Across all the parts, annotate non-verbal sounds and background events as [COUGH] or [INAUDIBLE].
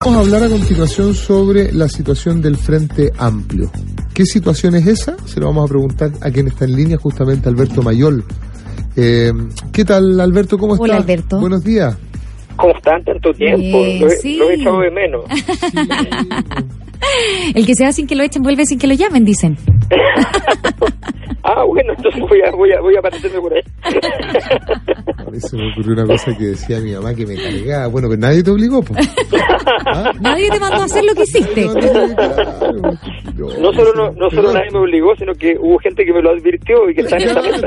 Vamos a hablar a continuación sobre la situación del Frente Amplio. ¿Qué situación es esa? Se lo vamos a preguntar a quien está en línea, justamente Alberto Mayol. Eh, ¿Qué tal, Alberto? ¿Cómo estás? Hola, Alberto. Buenos días. ¿Cómo están tanto tiempo? lo, sí. lo he echado de menos. [LAUGHS] El que sea sin que lo echen vuelve sin que lo llamen, dicen. [LAUGHS] ah, bueno, entonces voy a, voy a, voy a aparecerme por ahí. A mí se me ocurrió una cosa que decía mi mamá que me cargaba. Bueno, pero nadie te obligó, pues. ¿Ah? Nadie te mandó a hacer lo que hiciste. No, solo, no, no solo nadie me obligó, sino que hubo gente que me lo advirtió y que está en esta mesa.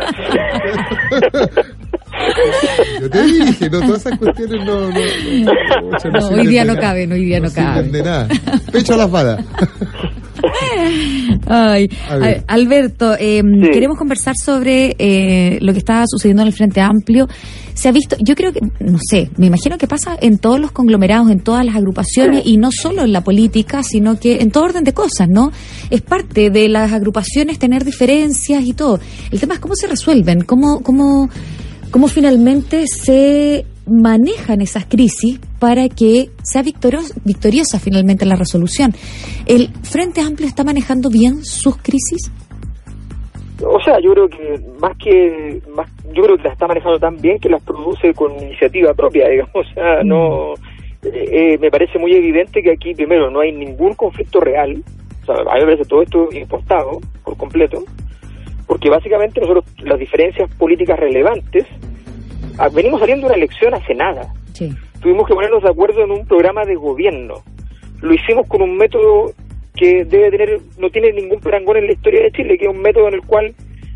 Yo te dije, no, todas esas cuestiones no. no, no, No, hoy día no caben, hoy día no caben. de nada. Pecho a las balas. Ay, ver. Alberto, eh, Sí. queremos conversar sobre eh, lo que está sucediendo en el Frente Amplio. Se ha visto, yo creo que, no sé, me imagino que pasa en todos los conglomerados, en todas las agrupaciones y no solo en la política, sino que en todo orden de cosas, ¿no? Es parte de las agrupaciones tener diferencias y todo. El tema es cómo se resuelven, cómo, cómo, cómo finalmente se manejan esas crisis para que sea victoriosa, victoriosa finalmente la resolución. ¿El Frente Amplio está manejando bien sus crisis? O sea, yo creo que más que más, yo creo que la está manejando tan bien que las produce con iniciativa propia, [LAUGHS] digamos. O sea, no eh, eh, me parece muy evidente que aquí primero no hay ningún conflicto real. O sea, a mí me parece todo esto impostado por completo, porque básicamente nosotros las diferencias políticas relevantes venimos saliendo de una elección hace nada. Sí. tuvimos que ponernos de acuerdo en un programa de gobierno. Lo hicimos con un método que debe tener, no tiene ningún parangón en la historia de Chile, que es un método en el cual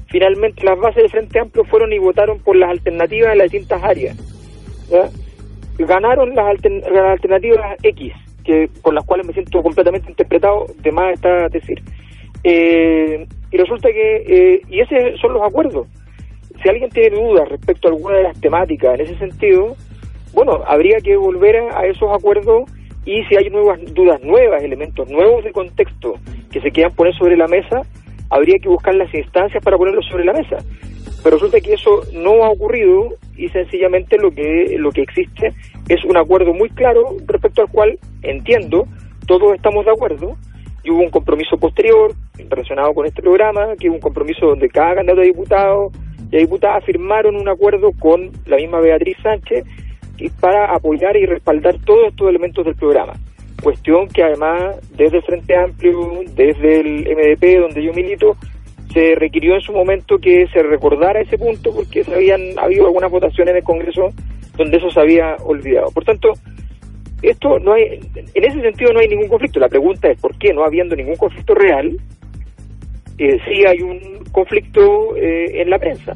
finalmente las bases del Frente Amplio fueron y votaron por las alternativas en las distintas áreas. ¿ya? Ganaron las, altern- las alternativas X, que por las cuales me siento completamente interpretado, de más está decir. Eh, y resulta que, eh, y esos son los acuerdos. Si alguien tiene dudas respecto a alguna de las temáticas en ese sentido, bueno, habría que volver a, esos acuerdos y si hay nuevas dudas nuevas, elementos nuevos de contexto que se quieran poner sobre la mesa, habría que buscar las instancias para ponerlos sobre la mesa. Pero resulta que eso no ha ocurrido y sencillamente lo que lo que existe es un acuerdo muy claro respecto al cual entiendo todos estamos de acuerdo y hubo un compromiso posterior relacionado con este programa, que hubo un compromiso donde cada candidato a diputado y a diputada firmaron un acuerdo con la misma Beatriz Sánchez y para apoyar y respaldar todos estos elementos del programa. Cuestión que además desde el Frente Amplio, desde el MDP, donde yo milito, se requirió en su momento que se recordara ese punto porque se habían habido algunas votaciones en el Congreso donde eso se había olvidado. Por tanto, esto no hay, en ese sentido no hay ningún conflicto. La pregunta es por qué, no habiendo ningún conflicto real, eh, sí hay un conflicto eh, en la prensa.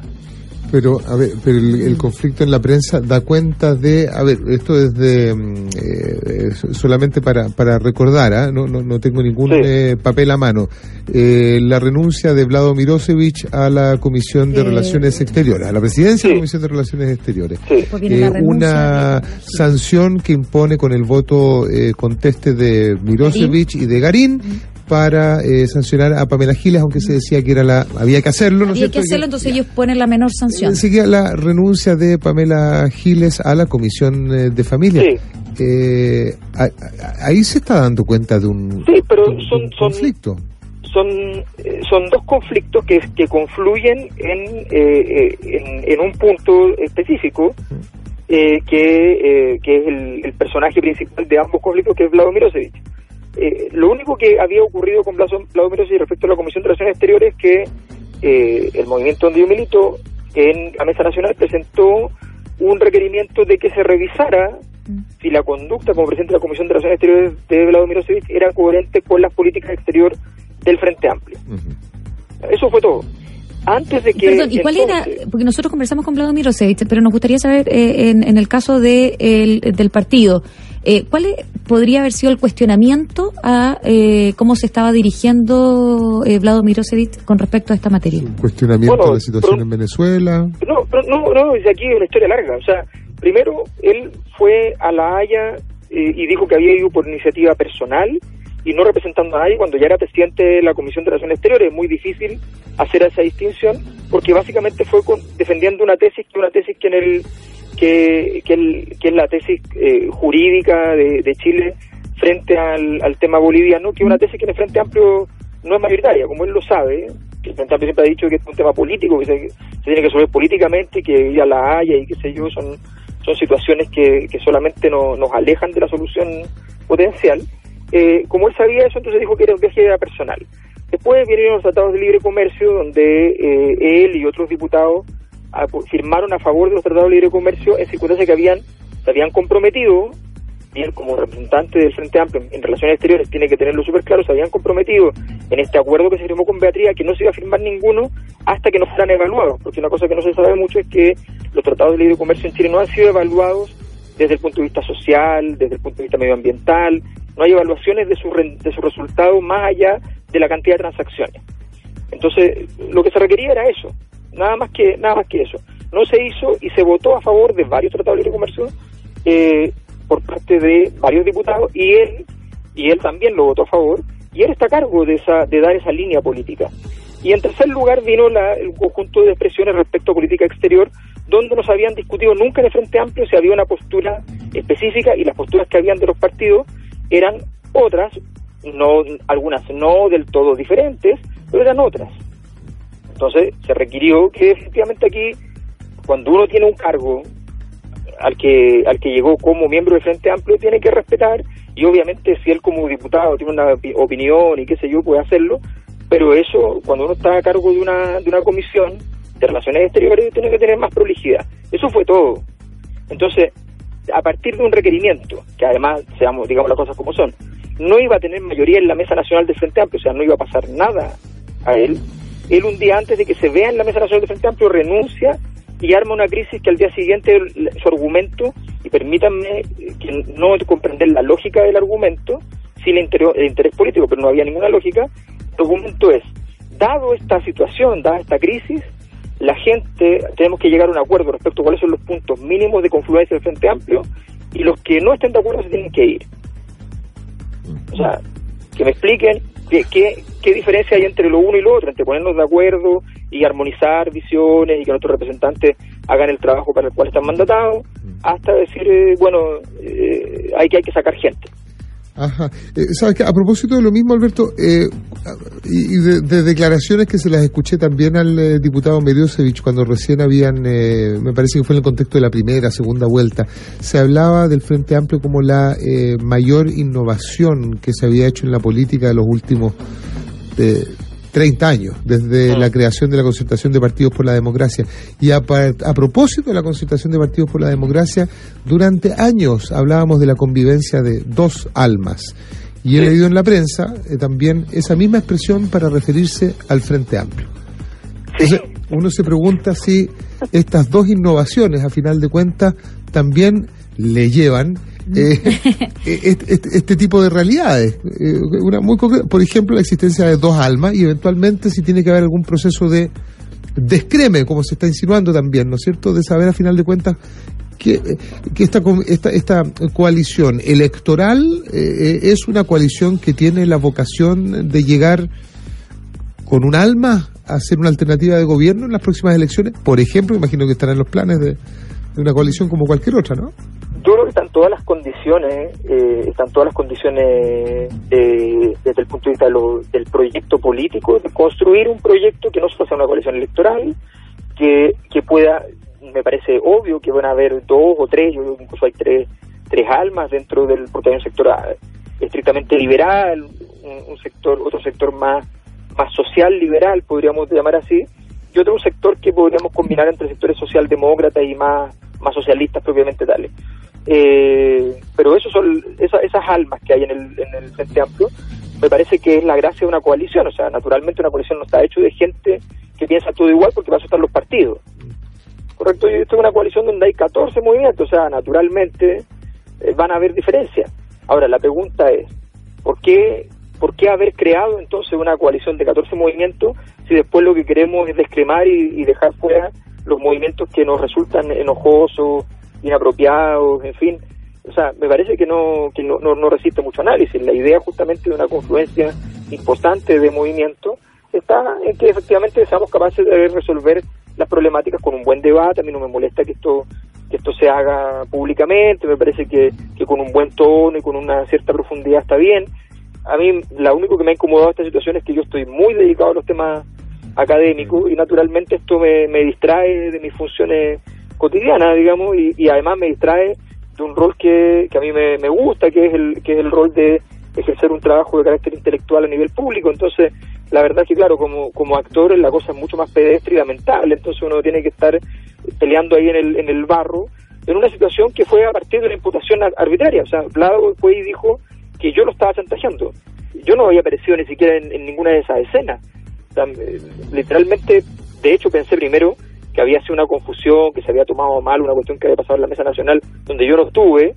Pero, a ver, pero el, el conflicto en la prensa da cuenta de, a ver, esto es de, mm, eh, solamente para, para recordar, ¿ah? no, no, no tengo ningún Sí. eh, papel a mano, eh, la renuncia de Vlado Mirosevich a la Comisión de Eh, Relaciones Exteriores, a la presidencia de la. Comisión de Relaciones Exteriores. Sí. Eh, una de- sanción que impone con el voto eh, conteste de Mirosevich y de Garín para eh, sancionar a Pamela Giles, aunque se decía que era la había que hacerlo, ¿no Había cierto? que hacerlo, entonces ellos ponen la menor sanción. Enseguida la renuncia de Pamela Giles a la Comisión eh, de Familia. Sí. Eh, a- a- ahí se está dando cuenta de un, Sí, pero un- son- un conflicto. son eh, son dos conflictos que, que confluyen en, eh, eh, en, en un punto específico eh, que, eh, que es el, el personaje principal de ambos conflictos que es Vlado Mirosevich. Eh, lo único que había ocurrido con Vlado Mirosevich respecto a la Comisión de Relaciones Exteriores es que eh, el movimiento donde yo milito en la Mesa Nacional presentó un requerimiento de que se revisara si la conducta como presidente de la Comisión de Relaciones Exteriores de Vlado Mirosevich era coherente con las políticas exteriores del Frente Amplio. Eso fue todo. Antes de que... Perdón, ¿y cuál era? Porque nosotros conversamos con Vladimir Mirosevich, pero nos gustaría saber, eh, en, en el caso de, el- del partido, Eh, ¿Cuál podría haber sido el cuestionamiento a eh, cómo se estaba dirigiendo eh, Vlado Mirosevic con respecto a esta materia? Un cuestionamiento de la situación en Venezuela. No, no, no, es aquí una historia larga. O sea, primero él fue a La Haya y dijo que había ido por iniciativa personal y no representando a nadie cuando ya era presidente de la Comisión de Relaciones Exteriores. Es muy difícil hacer esa distinción porque básicamente fue defendiendo una tesis que una tesis que en el que, que, es la tesis eh, jurídica de, Chile frente al, tema boliviano, que es una tesis que en el Frente Amplio no es mayoritaria, como él lo sabe, que el Frente Amplio siempre ha dicho que es un tema político, que se, tiene que resolver políticamente, que ya la haya y qué sé yo, son, son situaciones que, que solamente no, nos alejan de la solución potencial. Eh, como él sabía eso, entonces dijo que era un viaje personal. Después vinieron los tratados de libre comercio, donde eh, él y otros diputados firmaron a favor de los tratados de libre comercio en circunstancias que habían, se habían comprometido, y él como representante del Frente Amplio en, relaciones exteriores tiene que tenerlo súper claro, se habían comprometido en este acuerdo que se firmó con Beatriz que no se iba a firmar ninguno hasta que no fueran evaluados, porque una cosa que no se sabe mucho es que los tratados de libre comercio en Chile no han sido evaluados desde el punto de vista social, desde el punto de vista medioambiental, no hay evaluaciones de su, de su resultado más allá de la cantidad de transacciones. Entonces, lo que se requería era eso, nada más que nada más que eso. No se hizo y se votó a favor de varios tratados de libre comercio eh, por parte de varios diputados y él y él también lo votó a favor y él está a cargo de esa de dar esa línea política. Y en tercer lugar vino la, el conjunto de expresiones respecto a política exterior, donde no se habían discutido nunca en el Frente Amplio si había una postura específica y las posturas que habían de los partidos eran otras, no algunas no del todo diferentes, pero eran otras. Entonces se requirió que efectivamente aquí, cuando uno tiene un cargo al que al que llegó como miembro del Frente Amplio, tiene que respetar y obviamente si él como diputado tiene una opinión y qué sé yo, puede hacerlo, pero eso, cuando uno está a cargo de una, de una comisión de relaciones exteriores, tiene que tener más prolijidad. Eso fue todo. Entonces, a partir de un requerimiento, que además, seamos, digamos las cosas como son, no iba a tener mayoría en la Mesa Nacional del Frente Amplio, o sea, no iba a pasar nada a él, él un día antes de que se vea en la Mesa Nacional del Frente Amplio renuncia y arma una crisis que al día siguiente su argumento, y permítanme que no comprender la lógica del argumento, sin el interés, político, pero no había ninguna lógica, el argumento es, dado esta situación, dada esta crisis, la gente, tenemos que llegar a un acuerdo respecto a cuáles son los puntos mínimos de confluencia del Frente Amplio, y los que no estén de acuerdo se tienen que ir. O sea, que me expliquen qué, qué, diferencia hay entre lo uno y lo otro, entre ponernos de acuerdo y armonizar visiones y que nuestros representantes hagan el trabajo para el cual están mandatados, hasta decir, eh, bueno, eh, hay que hay que sacar gente. Ajá. Eh, ¿Sabes que A propósito de lo mismo, Alberto, eh, y de, declaraciones que se las escuché también al eh, diputado Mediosevich cuando recién habían, me parece que fue en el contexto de la primera, segunda vuelta, se hablaba del Frente Amplio como la mayor innovación que se había hecho en la política de los últimos 30 años, desde ah. la creación de la concertación de partidos por la democracia. Y a, propósito de la concertación de partidos por la democracia, durante años hablábamos de la convivencia de dos almas. Y he leído en la prensa eh, también esa misma expresión para referirse al Frente Amplio. Entonces, uno se pregunta si estas dos innovaciones, a final de cuentas, también le llevan [LAUGHS] eh, eh, este, tipo de realidades. Eh, una muy por ejemplo, la existencia de dos almas y eventualmente si tiene que haber algún proceso de descreme, como se está insinuando también, ¿no es cierto?, de saber a final de cuentas que, que esta, esta, esta coalición electoral es una coalición que tiene la vocación de llegar con un alma a ser una alternativa de gobierno en las próximas elecciones, por ejemplo, imagino que estarán los planes de una coalición como cualquier otra, ¿no? Yo creo que están todas las condiciones, eh, están todas las condiciones desde el punto de vista del proyecto político, de construir un proyecto que no sea una coalición electoral, que, que pueda, me parece obvio que van a haber dos o tres, yo incluso hay tres, tres almas dentro del, porque hay sector ah, estrictamente liberal, un, sector, otro sector más, más social liberal, podríamos llamar así, y otro un sector que podríamos combinar entre sectores socialdemócratas y más, más socialistas propiamente tales. Eh, pero eso son esas almas que hay en el, en el Frente Amplio, me parece que es la gracia de una coalición. O sea, naturalmente una coalición no está hecho de gente que piensa todo igual porque va a estar los partidos. Correcto, y esto es una coalición donde hay 14 movimientos, o sea, naturalmente eh, van a haber diferencias. Ahora, la pregunta es, ¿por qué, ¿por qué haber creado entonces una coalición de 14 movimientos si después lo que queremos es descremar y, dejar fuera los movimientos que nos resultan enojosos, inapropiados, en fin? O sea, me parece que no, que no, no, resiste mucho análisis. La idea justamente de una confluencia importante de movimientos está en que efectivamente seamos capaces de resolver las problemáticas con un buen debate. A mí no me molesta que esto que esto se haga públicamente, me parece que, que con un buen tono y con una cierta profundidad está bien. A mí, lo único que me ha incomodado esta situación es que yo estoy muy dedicado a los temas académicos y naturalmente esto me, me distrae de mis funciones cotidianas, digamos, y, y además me distrae de un rol que, que a mí me, me gusta, que es el que es el rol de ejercer un trabajo de carácter intelectual a nivel público. Entonces, la verdad que, claro, como, como actor la cosa es mucho más pedestre y lamentable, entonces uno tiene que estar peleando ahí en el, en el barro, en una situación que fue a partir de una imputación arbitraria. O sea, Vlado fue y dijo que yo lo estaba chantajeando. Yo no había aparecido ni siquiera en, ninguna de esas escenas. Eh, literalmente, de hecho, pensé primero que había sido una confusión, que se había tomado mal una cuestión que había pasado en la Mesa Nacional, donde yo no estuve,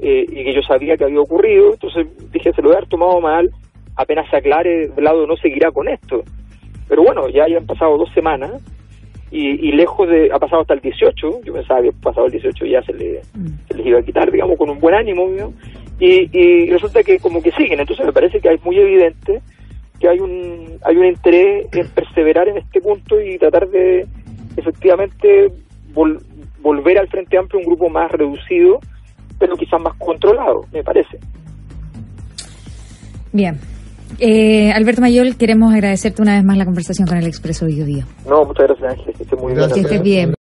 eh, y que yo sabía que había ocurrido. Entonces dije, se lo voy a haber tomado mal, apenas se aclare, Vlado no seguirá con esto. Pero bueno, ya han pasado dos semanas y, lejos de, ha pasado hasta el 18, yo pensaba que pasado el 18 ya se, le, les iba a quitar, digamos, con un buen ánimo, y, y resulta que como que siguen, entonces me parece que es muy evidente que hay un, hay un interés en perseverar en este punto y tratar de efectivamente volver al Frente Amplio un grupo más reducido, pero quizás más controlado, me parece. Bien, eh, Alberto Mayol, queremos agradecerte una vez más la conversación con el Expreso Video No, muchas gracias, Ángel. Que esté muy bien. Que estés bien.